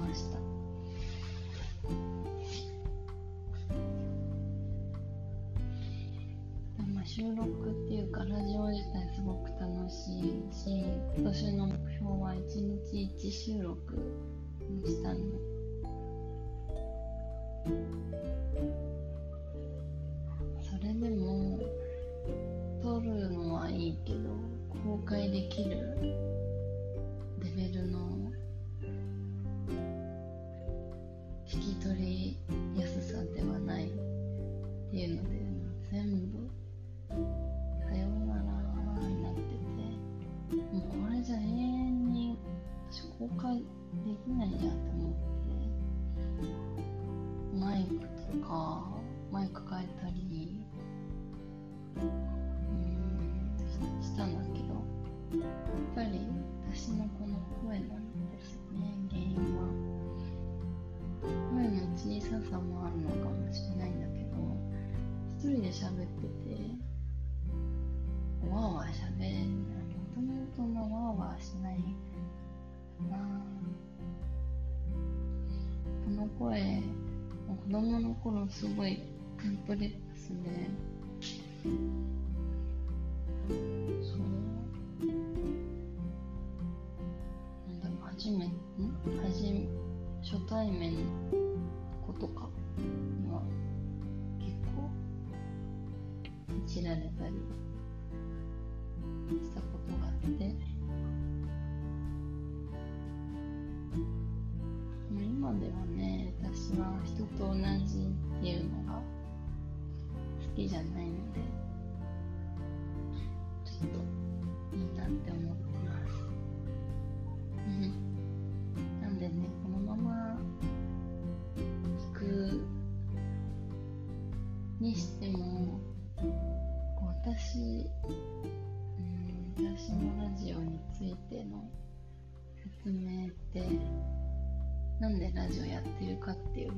ました。収録っていうかラジオ自体すごく楽しいし今年の目標は1日1収録にしたの。それでも撮るのはいいけど公開できるレベルのないじゃん。って思ってマイクとかマイク変えたりうん。したん。だけどやっぱり私のこの声なん。ですよね原因は声の小ささもあるのかもしれないん。だけど一人で喋ってて頃すごいコンプレックスで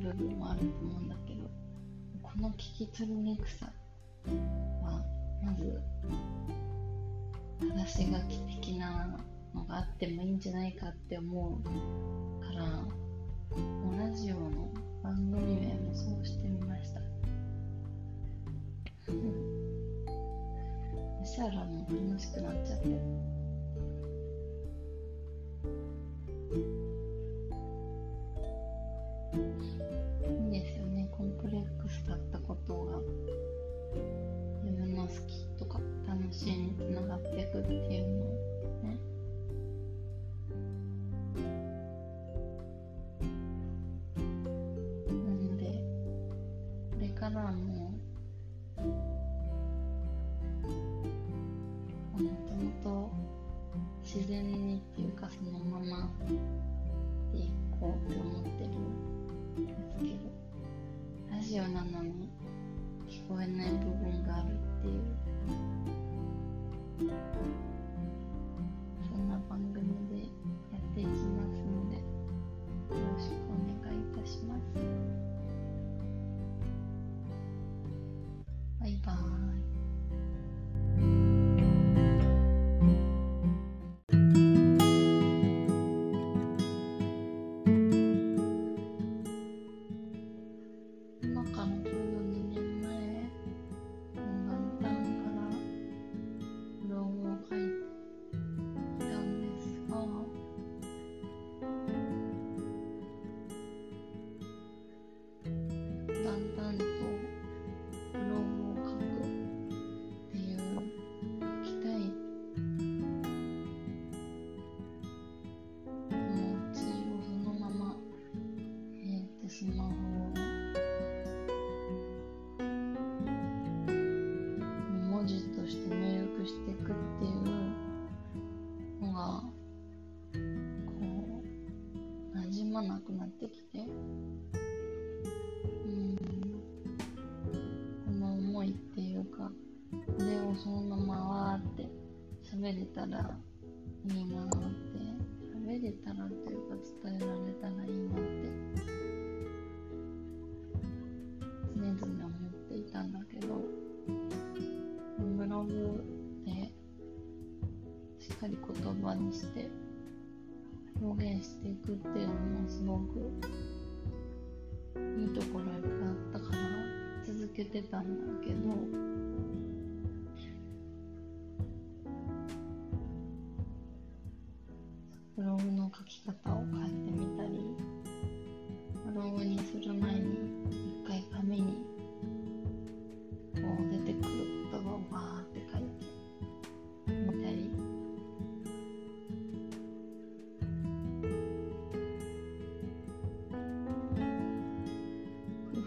部分もあると思うんだけどこの聞き取りにくさはまず正し書き的なのがあってもいいんじゃないかって思うからもうラジオの番組名もそうしてみました。そしたらもう楽しくなっちゃって。いいことが自分の好きとか楽しいにつながっていくっていうのをねなのでこれからももともと自然にっていうかそのままでいこうって思ってるんですけどラジオなのにえない部分があるっていう。をそのままわーって喋れたらいいなって。喋れたらっていうか伝えられたらいいなって常々思っていたんだけどブログでしっかり言葉にして表現していくっていうのもすごくいいところいっぱいあったから続けてたんだけど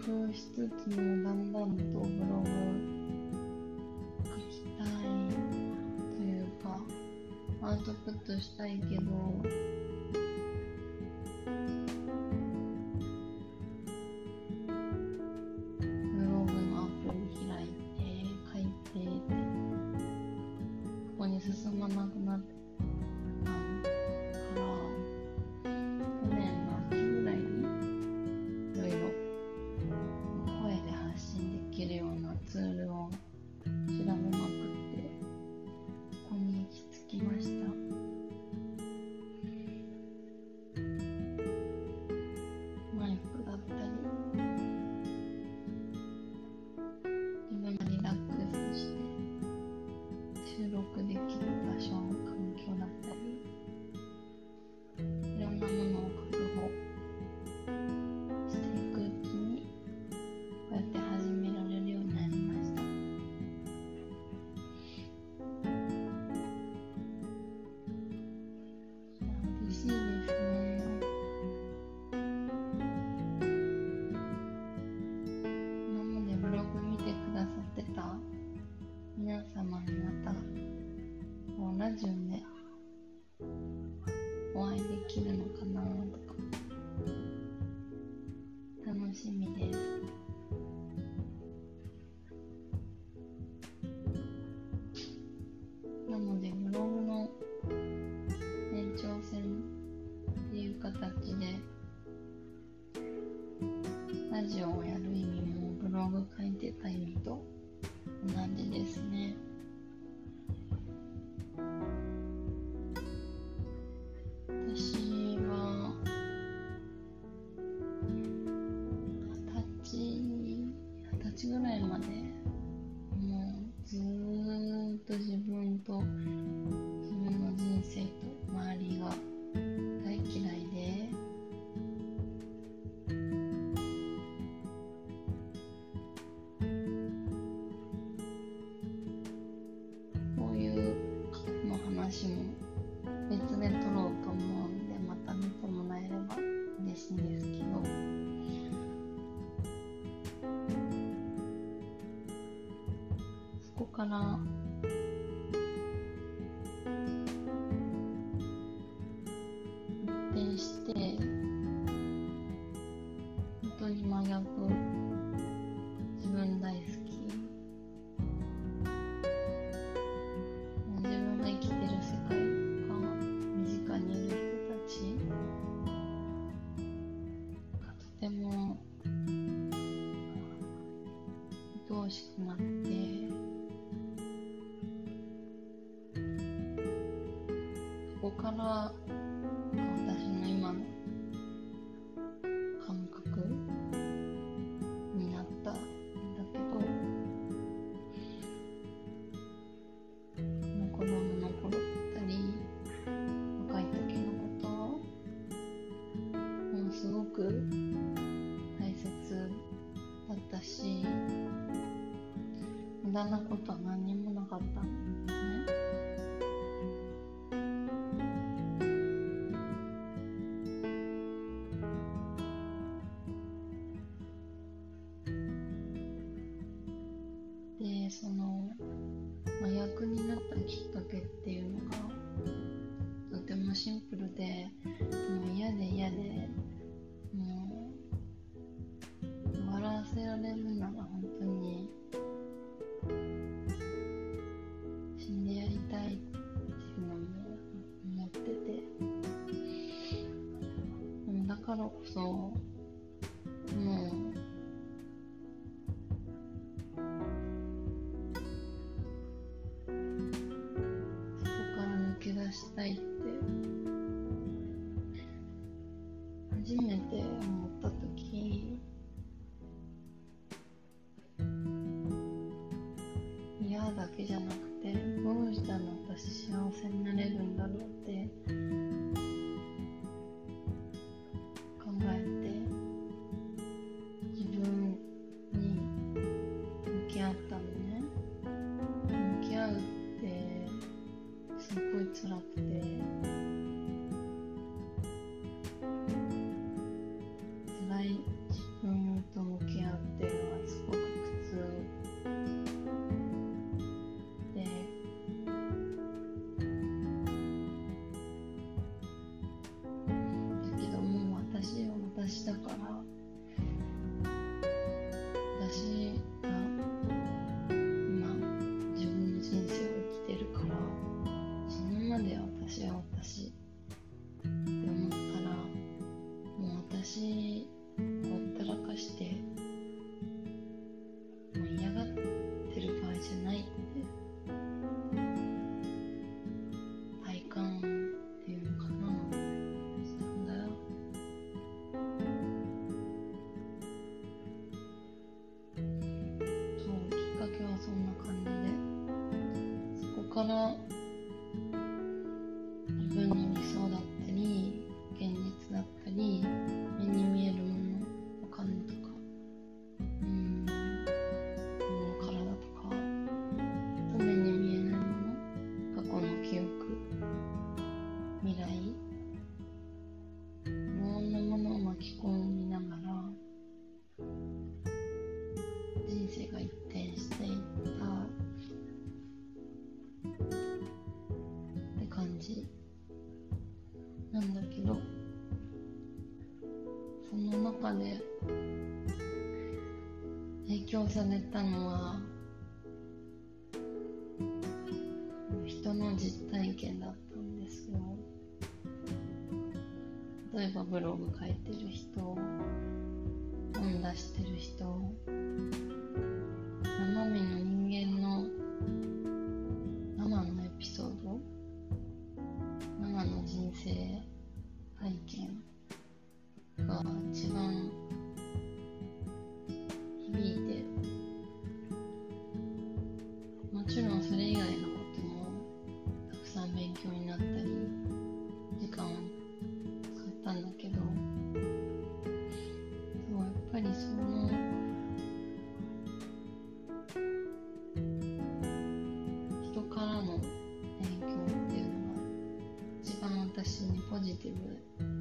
工夫しつつもだんだんとブログ書きたいというかアウトプットしたいけど皆様にまたこうラジオでお会いできるのかなとか楽しみです。と自分と自分の人生と周りがそこからが私の今の感覚になったんだけど子供の頃だったり若い時のこともうすごく大切だったし無駄なことは何にもなかったんですね。このえばブログ書いてる人本出してる人ポジティブ。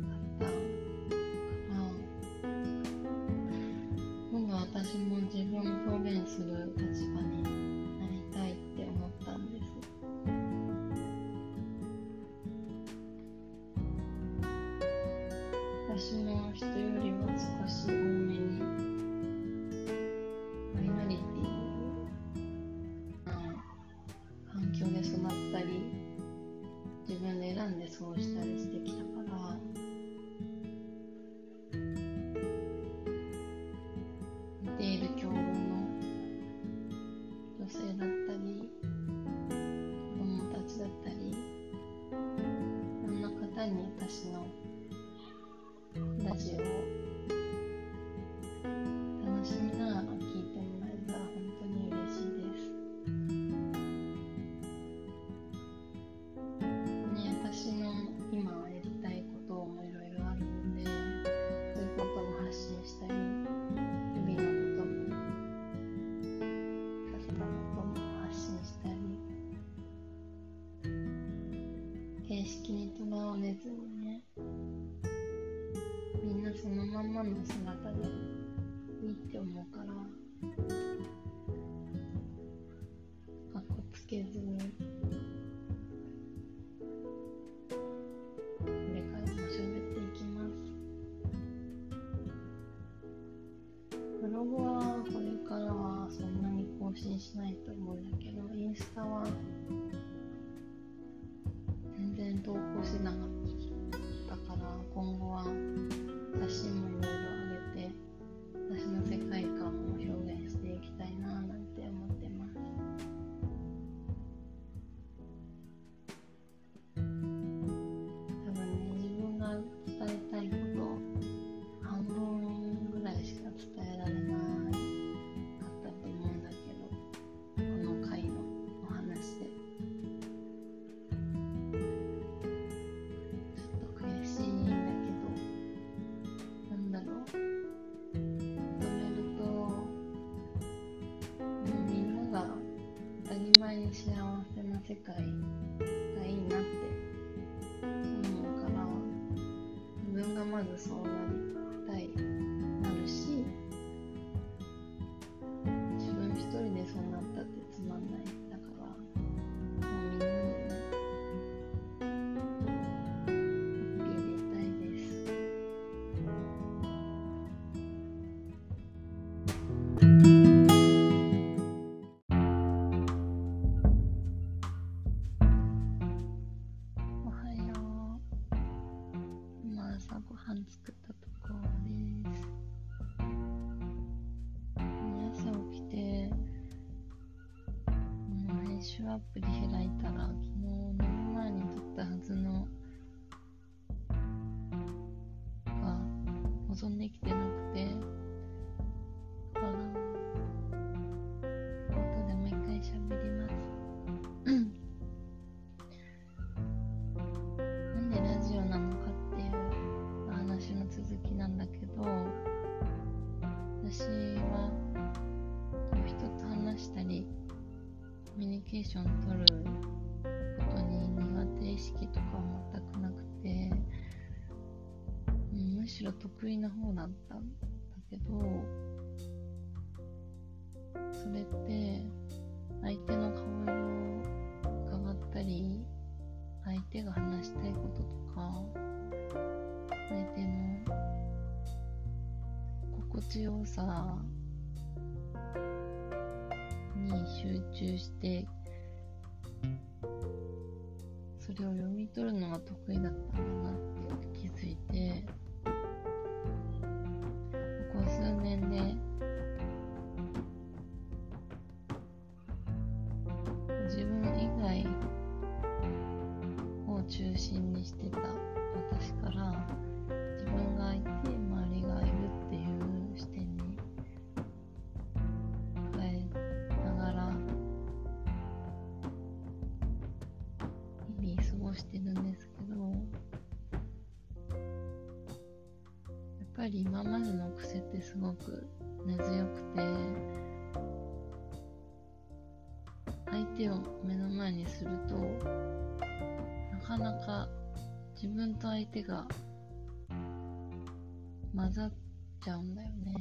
女性だったり子供たちだったりいろんな方に私のアプリ開いたらケーション取ることに苦手意識とかは全くなくて、うんむしろ得意な方だったんだけどそれって相手の顔色を伺ったり相手が話したいこととか相手の心地よさ集中してそれを読み取るのが得意だったんだなって気づいてここ数年で自分以外を中心にしてた私から自分がいて周り手が混ざっちゃうんだよね。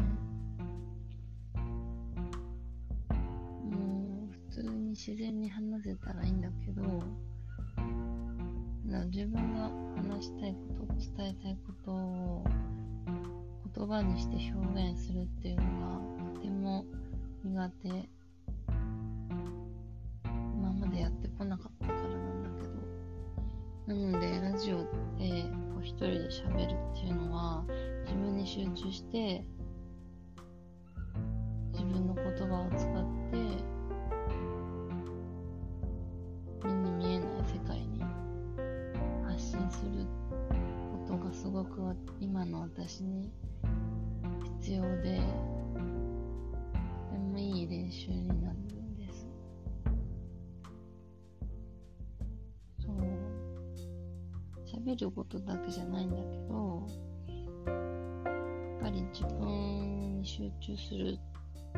もう普通に自然に話せたらいいんだけど自分が話したいこと伝えたいことを言葉にして表現するっていうのがとても苦手。今までやってこなかったからなんだけど。なのでラジオでこして自分の言葉を使って目に見えない世界に発信することがすごく今の私に必要でとてもいい練習になるんです。そう。喋ることだけじゃないんだけどり自分に集中する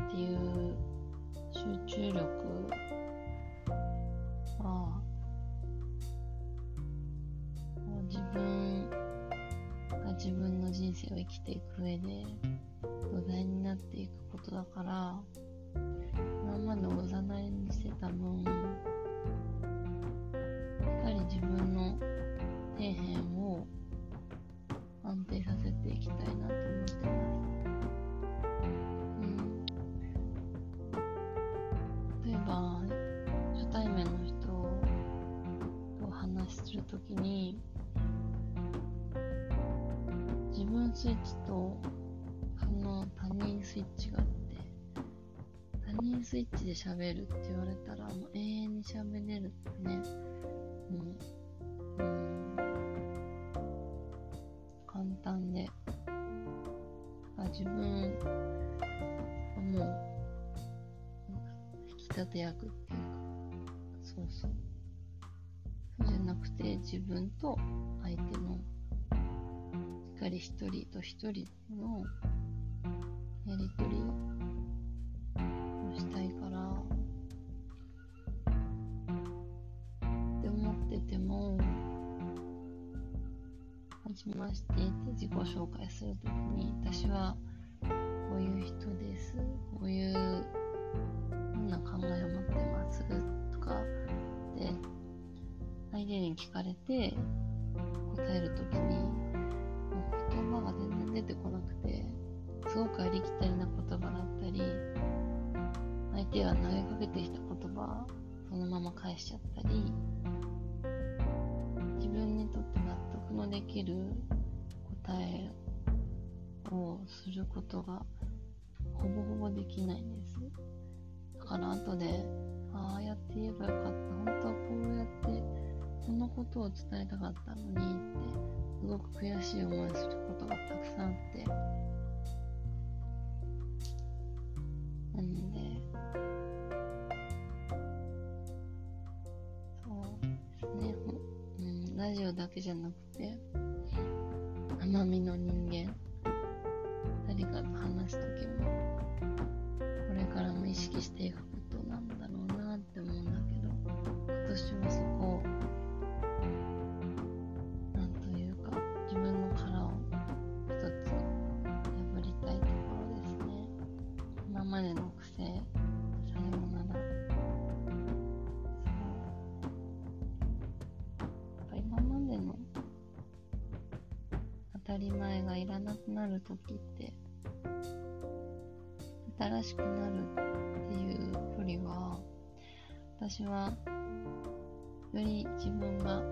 っていう集中力話しするときに自分スイッチとその他人スイッチがあって他人スイッチで喋るって言われたらもう永遠に喋れるってねもう、うん、簡単であ自分はもう引き立て役っていうかそうそう。自分と相手のしっかり一人と一人のやりとりをしたいからって思っててもちましてって自己紹介するときに、私はこういう人です。こういうこんな考えを持って相手に聞かれて答えるときに、もう言葉が全然出てこなくて、すごくありきたりな言葉だったり、相手が投げかけてきた言葉、そのまま返しちゃったり、自分にとって納得のできる答えをすることがほぼほぼできないんです。だから後で、ああやって言えばよかった。のことを伝えたかったのにって、すごく悔しい思いすることがたくさんあって、なんで、そうですね、うん、ラジオだけじゃなくて、奄美の人間、誰かと話すときも、これからも意識していくたり前がいらなくなるときって新しくなるっていうよりは私はより自分が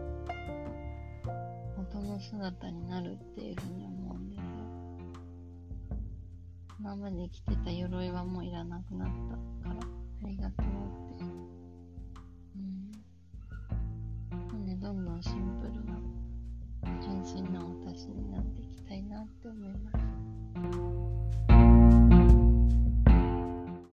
元の姿になるっていうふうに思うんですよ。今まで着てた鎧はもういらなくなった。